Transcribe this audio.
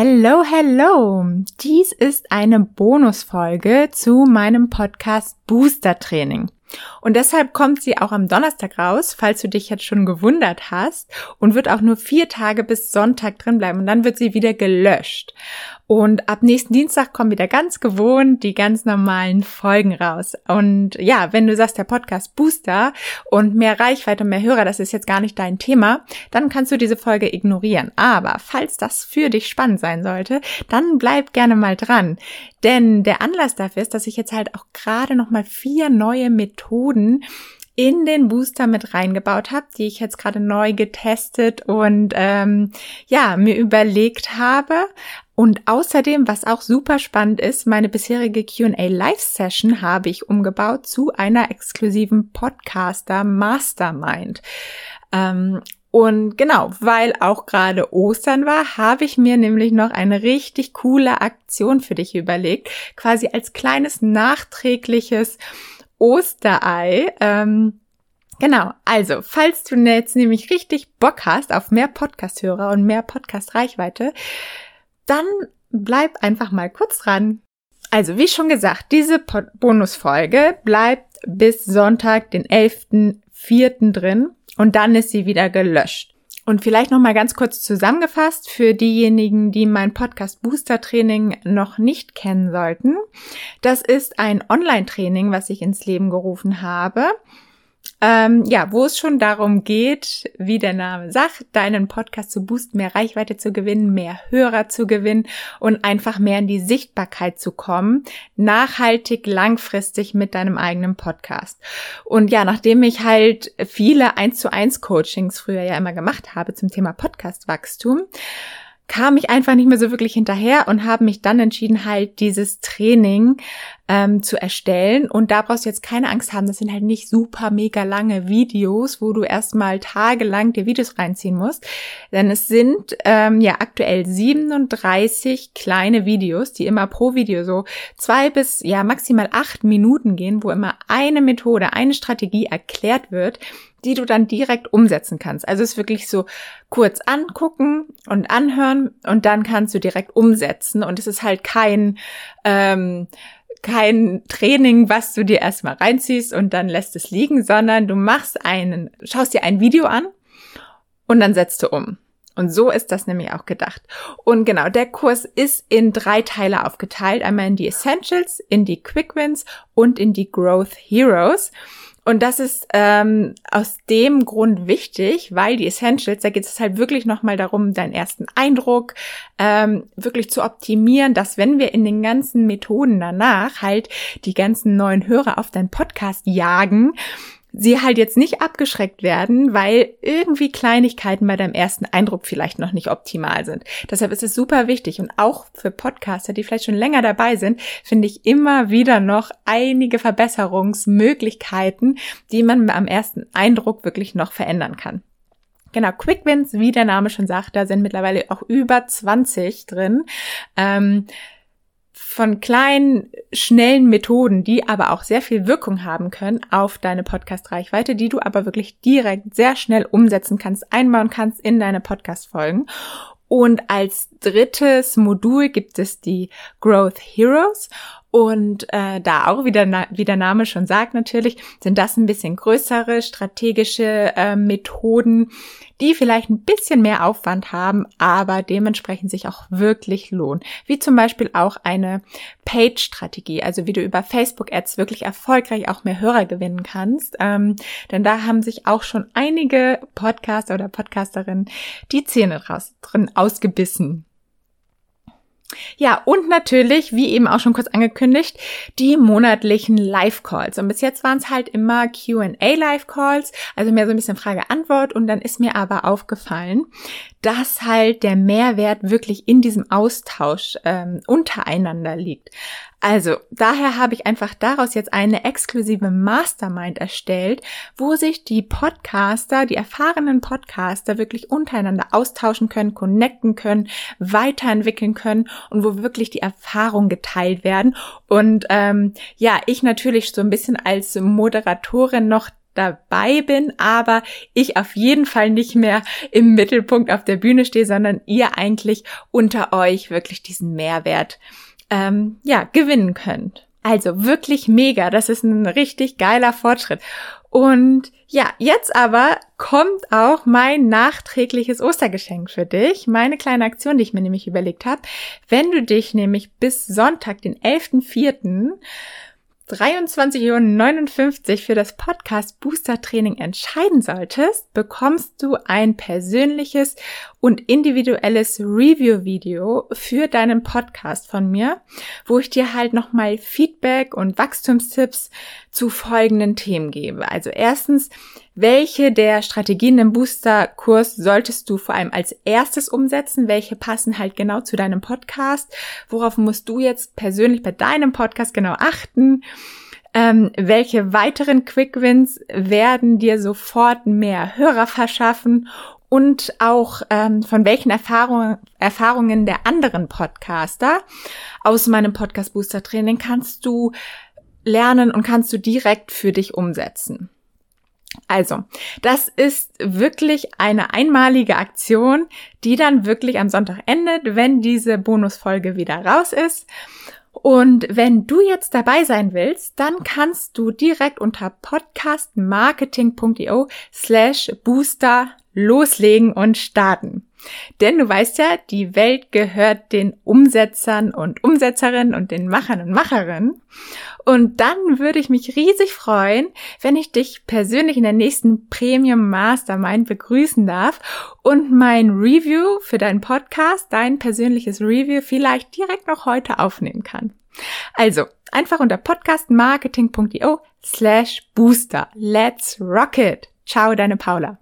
Hello, hello! Dies ist eine Bonusfolge zu meinem Podcast Booster Training. Und deshalb kommt sie auch am Donnerstag raus, falls du dich jetzt schon gewundert hast, und wird auch nur vier Tage bis Sonntag drin bleiben. Und dann wird sie wieder gelöscht. Und ab nächsten Dienstag kommen wieder ganz gewohnt die ganz normalen Folgen raus. Und ja, wenn du sagst, der Podcast Booster und mehr Reichweite und mehr Hörer, das ist jetzt gar nicht dein Thema, dann kannst du diese Folge ignorieren. Aber falls das für dich spannend sein sollte, dann bleib gerne mal dran. Denn der Anlass dafür ist, dass ich jetzt halt auch gerade nochmal vier neue Methoden in den Booster mit reingebaut habe, die ich jetzt gerade neu getestet und ähm, ja mir überlegt habe. Und außerdem, was auch super spannend ist, meine bisherige Q&A Live Session habe ich umgebaut zu einer exklusiven Podcaster Mastermind. Ähm, und genau, weil auch gerade Ostern war, habe ich mir nämlich noch eine richtig coole Aktion für dich überlegt, quasi als kleines nachträgliches Osterei. Ähm, genau, also, falls du jetzt nämlich richtig Bock hast auf mehr Podcast-Hörer und mehr Podcast-Reichweite, dann bleib einfach mal kurz dran. Also, wie schon gesagt, diese Bonusfolge bleibt bis Sonntag, den 11.04. drin und dann ist sie wieder gelöscht. Und vielleicht noch mal ganz kurz zusammengefasst für diejenigen, die mein Podcast Booster Training noch nicht kennen sollten. Das ist ein Online-Training, was ich ins Leben gerufen habe ähm, ja, wo es schon darum geht, wie der Name sagt, deinen Podcast zu boosten, mehr Reichweite zu gewinnen, mehr Hörer zu gewinnen und einfach mehr in die Sichtbarkeit zu kommen, nachhaltig, langfristig mit deinem eigenen Podcast. Und ja, nachdem ich halt viele 1 zu 1 Coachings früher ja immer gemacht habe zum Thema Podcastwachstum, kam ich einfach nicht mehr so wirklich hinterher und habe mich dann entschieden, halt dieses Training ähm, zu erstellen. Und da brauchst du jetzt keine Angst haben, das sind halt nicht super mega lange Videos, wo du erstmal tagelang dir Videos reinziehen musst. Denn es sind ähm, ja aktuell 37 kleine Videos, die immer pro Video so zwei bis ja maximal acht Minuten gehen, wo immer eine Methode, eine Strategie erklärt wird die du dann direkt umsetzen kannst. Also es ist wirklich so kurz angucken und anhören und dann kannst du direkt umsetzen. Und es ist halt kein ähm, kein Training, was du dir erstmal reinziehst und dann lässt es liegen, sondern du machst einen, schaust dir ein Video an und dann setzt du um. Und so ist das nämlich auch gedacht. Und genau, der Kurs ist in drei Teile aufgeteilt. Einmal in die Essentials, in die Quick Wins und in die Growth Heroes. Und das ist ähm, aus dem Grund wichtig, weil die Essentials, da geht es halt wirklich nochmal darum, deinen ersten Eindruck ähm, wirklich zu optimieren, dass wenn wir in den ganzen Methoden danach halt die ganzen neuen Hörer auf deinen Podcast jagen, sie halt jetzt nicht abgeschreckt werden, weil irgendwie Kleinigkeiten bei deinem ersten Eindruck vielleicht noch nicht optimal sind. Deshalb ist es super wichtig und auch für Podcaster, die vielleicht schon länger dabei sind, finde ich immer wieder noch einige Verbesserungsmöglichkeiten, die man am ersten Eindruck wirklich noch verändern kann. Genau, Quick Wins, wie der Name schon sagt, da sind mittlerweile auch über 20 drin. Ähm, von kleinen, schnellen Methoden, die aber auch sehr viel Wirkung haben können auf deine Podcast-Reichweite, die du aber wirklich direkt sehr schnell umsetzen kannst, einbauen kannst in deine Podcast-Folgen. Und als drittes Modul gibt es die Growth Heroes. Und äh, da auch, wie der, wie der Name schon sagt natürlich, sind das ein bisschen größere strategische äh, Methoden, die vielleicht ein bisschen mehr Aufwand haben, aber dementsprechend sich auch wirklich lohnen. Wie zum Beispiel auch eine Page-Strategie, also wie du über Facebook-Ads wirklich erfolgreich auch mehr Hörer gewinnen kannst. Ähm, denn da haben sich auch schon einige Podcaster oder Podcasterinnen die Zähne draus, drin ausgebissen. Ja, und natürlich, wie eben auch schon kurz angekündigt, die monatlichen Live-Calls. Und bis jetzt waren es halt immer QA-Live-Calls, also mehr so ein bisschen Frage-Antwort. Und dann ist mir aber aufgefallen, dass halt der Mehrwert wirklich in diesem Austausch ähm, untereinander liegt. Also, daher habe ich einfach daraus jetzt eine exklusive Mastermind erstellt, wo sich die Podcaster, die erfahrenen Podcaster wirklich untereinander austauschen können, connecten können, weiterentwickeln können und wo wirklich die Erfahrungen geteilt werden. Und ähm, ja, ich natürlich so ein bisschen als Moderatorin noch dabei bin, aber ich auf jeden Fall nicht mehr im Mittelpunkt auf der Bühne stehe, sondern ihr eigentlich unter euch wirklich diesen Mehrwert ähm, ja gewinnen könnt. Also wirklich mega. Das ist ein richtig geiler Fortschritt. Und ja, jetzt aber kommt auch mein nachträgliches Ostergeschenk für dich. Meine kleine Aktion, die ich mir nämlich überlegt habe. Wenn du dich nämlich bis Sonntag, den 11.04., 23.59 Uhr für das Podcast Booster Training entscheiden solltest, bekommst du ein persönliches und individuelles Review-Video für deinen Podcast von mir, wo ich dir halt nochmal Feedback und Wachstumstipps zu folgenden Themen gebe. Also erstens, welche der Strategien im Booster-Kurs solltest du vor allem als erstes umsetzen? Welche passen halt genau zu deinem Podcast? Worauf musst du jetzt persönlich bei deinem Podcast genau achten? Ähm, welche weiteren Quick Wins werden dir sofort mehr Hörer verschaffen? Und auch ähm, von welchen Erfahrungen, Erfahrungen der anderen Podcaster aus meinem Podcast Booster Training kannst du lernen und kannst du direkt für dich umsetzen. Also, das ist wirklich eine einmalige Aktion, die dann wirklich am Sonntag endet, wenn diese Bonusfolge wieder raus ist. Und wenn du jetzt dabei sein willst, dann kannst du direkt unter podcastmarketing.io slash booster loslegen und starten. Denn du weißt ja, die Welt gehört den Umsetzern und Umsetzerinnen und den Machern und Macherinnen. Und dann würde ich mich riesig freuen, wenn ich dich persönlich in der nächsten Premium Mastermind begrüßen darf und mein Review für deinen Podcast, dein persönliches Review vielleicht direkt noch heute aufnehmen kann. Also, einfach unter podcastmarketing.io slash booster. Let's rock it. Ciao, deine Paula.